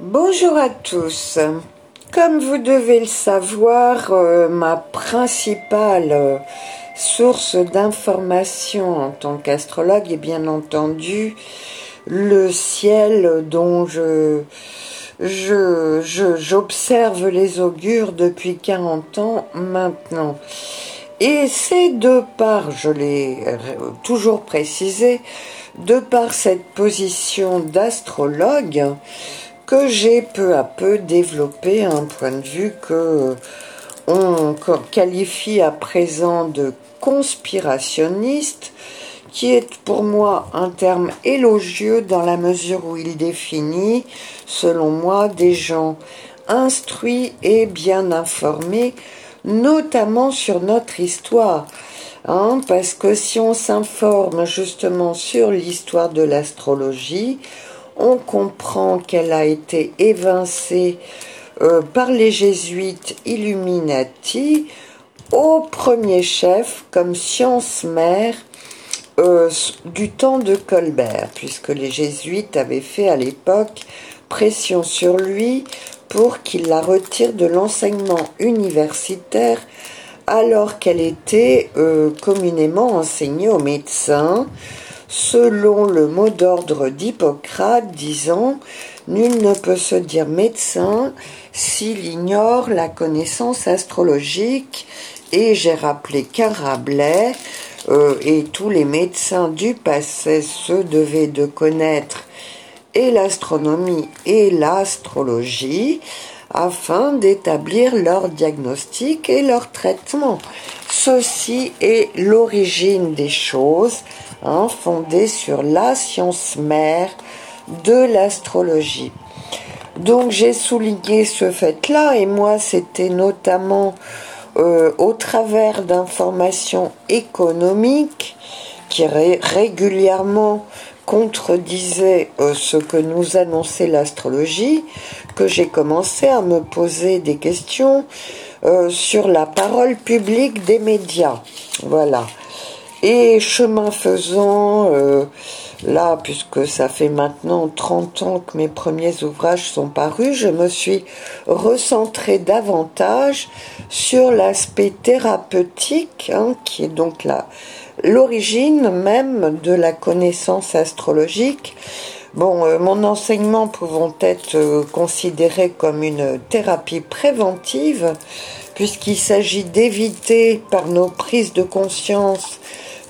Bonjour à tous. Comme vous devez le savoir, euh, ma principale euh, source d'information en tant qu'astrologue est bien entendu le ciel dont je j'observe les augures depuis 40 ans maintenant. Et c'est de par, je l'ai toujours précisé, de par cette position d'astrologue que j'ai peu à peu développé un point de vue que on qualifie à présent de conspirationniste, qui est pour moi un terme élogieux dans la mesure où il définit, selon moi, des gens instruits et bien informés notamment sur notre histoire. Hein, parce que si on s'informe justement sur l'histoire de l'astrologie, on comprend qu'elle a été évincée euh, par les jésuites Illuminati. Au premier chef comme science mère euh, du temps de Colbert, puisque les jésuites avaient fait à l'époque pression sur lui pour qu'il la retire de l'enseignement universitaire alors qu'elle était euh, communément enseignée aux médecins, selon le mot d'ordre d'Hippocrate disant Nul ne peut se dire médecin s'il ignore la connaissance astrologique. Et j'ai rappelé qu'un euh, et tous les médecins du passé se devaient de connaître et l'astronomie et l'astrologie afin d'établir leur diagnostic et leur traitement. Ceci est l'origine des choses, hein, fondée sur la science mère de l'astrologie. Donc j'ai souligné ce fait-là et moi c'était notamment euh, au travers d'informations économiques qui régulièrement contredisait euh, ce que nous annonçait l'astrologie, que j'ai commencé à me poser des questions euh, sur la parole publique des médias. Voilà. Et chemin faisant, euh, là, puisque ça fait maintenant 30 ans que mes premiers ouvrages sont parus, je me suis recentré davantage sur l'aspect thérapeutique, hein, qui est donc l'origine même de la connaissance astrologique. Bon, euh, mon enseignement pouvant être euh, considéré comme une thérapie préventive, puisqu'il s'agit d'éviter par nos prises de conscience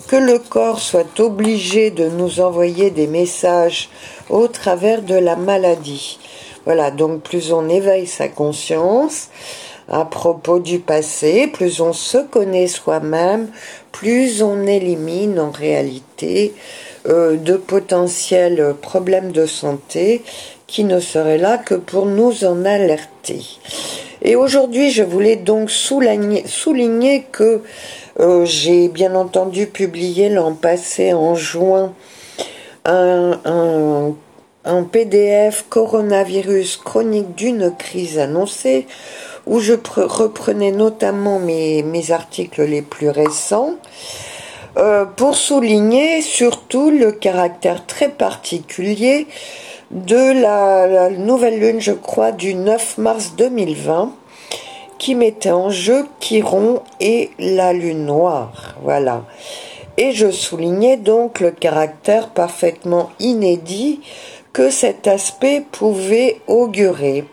que le corps soit obligé de nous envoyer des messages au travers de la maladie. Voilà, donc plus on éveille sa conscience, à propos du passé, plus on se connaît soi-même, plus on élimine en réalité de potentiels problèmes de santé qui ne seraient là que pour nous en alerter. Et aujourd'hui, je voulais donc souligner, que euh, j'ai bien entendu publié l'an passé en juin un PDF coronavirus chronique d'une crise annoncée où je reprenais notamment mes, articles les plus récents euh, pour souligner surtout le caractère très particulier de la, nouvelle lune, je crois, du 9 mars 2020 qui mettait en jeu Chiron et la lune noire. Voilà. Et je soulignais donc le caractère parfaitement inédit que cet aspect pouvait augurer.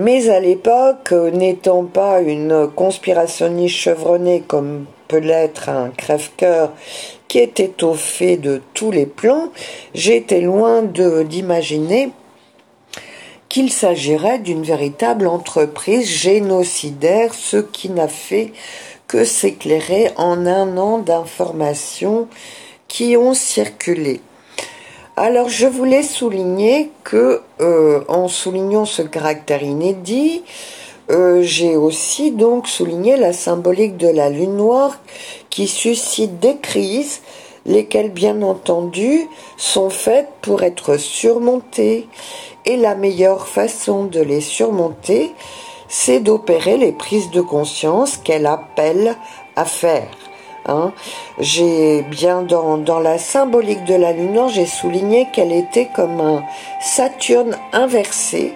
Mais à l'époque, n'étant pas une conspirationniste chevronnée comme peut l'être un crève-cœur qui au fait de tous les plans, j'étais loin d'imaginer qu'il s'agirait d'une véritable entreprise génocidaire, ce qui n'a fait que s'éclairer en un an d'informations qui ont circulé. Alors je voulais souligner que, euh, en soulignant ce caractère inédit, euh, j'ai aussi donc souligné la symbolique de la lune noire qui suscite des crises, lesquelles bien entendu sont faites pour être surmontées. Et la meilleure façon de les surmonter, c'est d'opérer les prises de conscience qu'elle appelle à faire. Hein. J'ai bien dans, la symbolique de la lune j'ai souligné qu'elle était comme un Saturne inversé.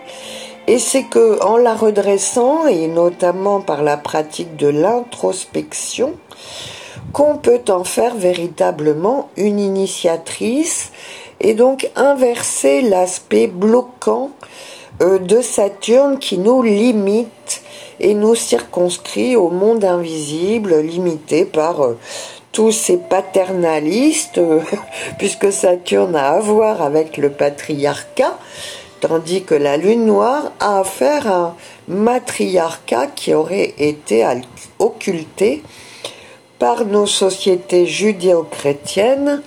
Et c'est que en la redressant, et notamment par la pratique de l'introspection, qu'on peut en faire véritablement une initiatrice et donc inverser l'aspect bloquant de Saturne qui nous limite et nous circonscrit au monde invisible, limité par euh, tous ces paternalistes, euh, puisque Saturne a à voir avec le patriarcat, tandis que la lune noire a affaire à un matriarcat qui aurait été occulté par nos sociétés judéo-chrétiennes,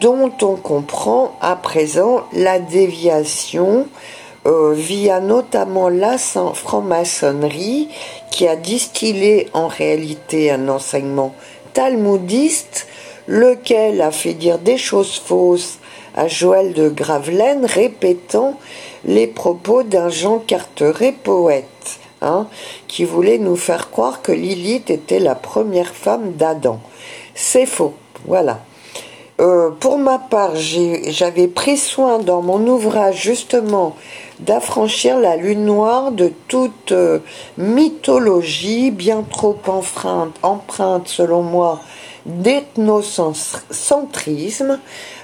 dont on comprend à présent la déviation euh, via notamment la franc-maçonnerie qui a distillé en réalité un enseignement talmudiste, lequel a fait dire des choses fausses à Joël de Gravelaine, répétant les propos d'un Jean Carteret poète, hein, qui voulait nous faire croire que Lilith était la première femme d'Adam. C'est faux, voilà. Euh, pour ma part, j'avais pris soin dans mon ouvrage justement d'affranchir la lune noire de toute euh, mythologie bien trop empreinte, selon moi d'ethnocentrisme,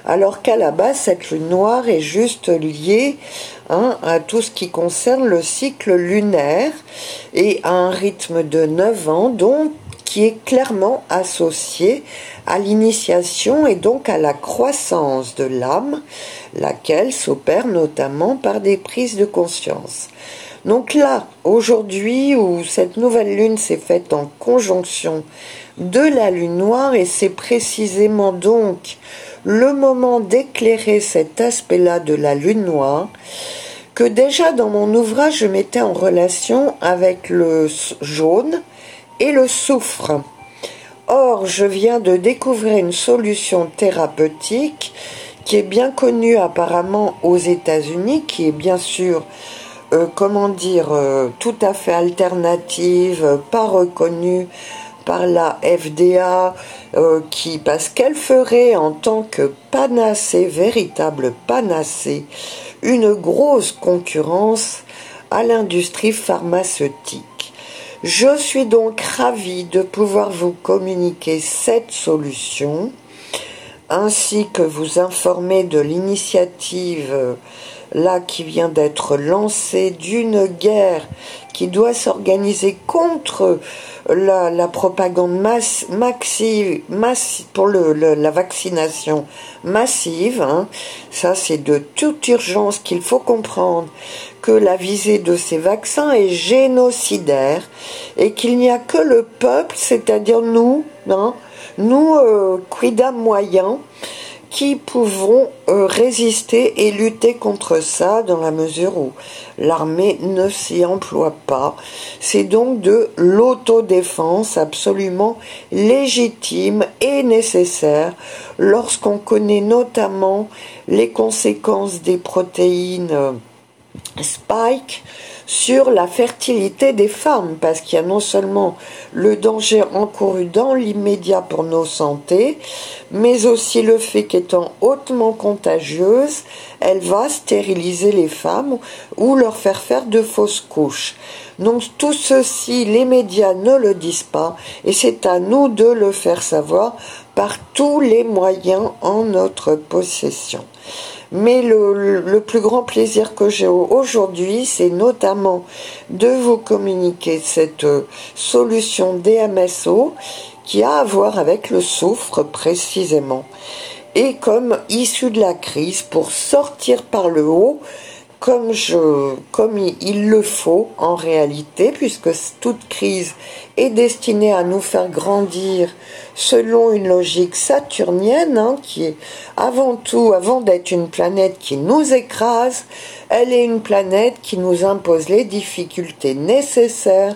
alors qu'à la base cette lune noire est juste liée hein, à tout ce qui concerne le cycle lunaire et à un rythme de 9 ans, donc qui est clairement associé à l'initiation et donc à la croissance de l'âme, laquelle s'opère notamment par des prises de conscience. Donc là, aujourd'hui, où cette nouvelle lune s'est faite en conjonction de la lune noire, et c'est précisément donc le moment d'éclairer cet aspect-là de la lune noire, que déjà dans mon ouvrage je mettais en relation avec le jaune et le soufre. Or, je viens de découvrir une solution thérapeutique qui est bien connue apparemment aux États-Unis, qui est bien sûr, euh, comment dire, euh, tout à fait alternative, pas reconnue par la FDA, euh, qui, parce qu'elle ferait en tant que panacée, véritable panacée, une grosse concurrence à l'industrie pharmaceutique. Je suis donc ravie de pouvoir vous communiquer cette solution ainsi que vous informer de l'initiative là qui vient d'être lancée d'une guerre qui doit s'organiser contre la, propagande massive, pour la vaccination massive. Hein. Ça, c'est de toute urgence qu'il faut comprendre que la visée de ces vaccins est génocidaire et qu'il n'y a que le peuple, c'est-à-dire nous, hein, nous, euh, quidam moyens, qui pouvons euh, résister et lutter contre ça dans la mesure où l'armée ne s'y emploie pas. C'est donc de l'autodéfense absolument légitime et nécessaire lorsqu'on connaît notamment les conséquences des protéines euh, Spike sur la fertilité des femmes, parce qu'il y a non seulement le danger encouru dans l'immédiat pour nos santé, mais aussi le fait qu'étant hautement contagieuse, elle va stériliser les femmes ou leur faire faire de fausses couches. Donc tout ceci, les médias ne le disent pas, et c'est à nous de le faire savoir par tous les moyens en notre possession. Mais le, plus grand plaisir que j'ai aujourd'hui, c'est notamment de vous communiquer cette euh, solution DMSO qui a à voir avec le soufre précisément. Et comme issue de la crise, pour sortir par le haut, comme, je, comme il le faut en réalité, puisque toute crise est destinée à nous faire grandir selon une logique saturnienne, hein, qui est avant tout, avant d'être une planète qui nous écrase, elle est une planète qui nous impose les difficultés nécessaires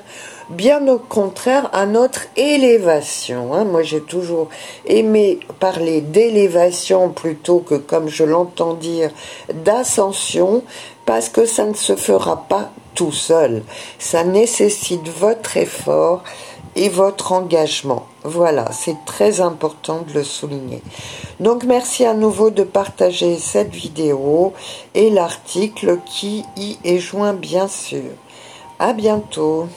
bien au contraire à notre élévation. Hein. Moi j'ai toujours aimé parler d'élévation plutôt que, comme je l'entends dire, d'ascension, parce que ça ne se fera pas tout seul. Ça nécessite votre effort et votre engagement. Voilà, c'est très important de le souligner. Donc merci à nouveau de partager cette vidéo et l'article qui y est joint bien sûr. À bientôt.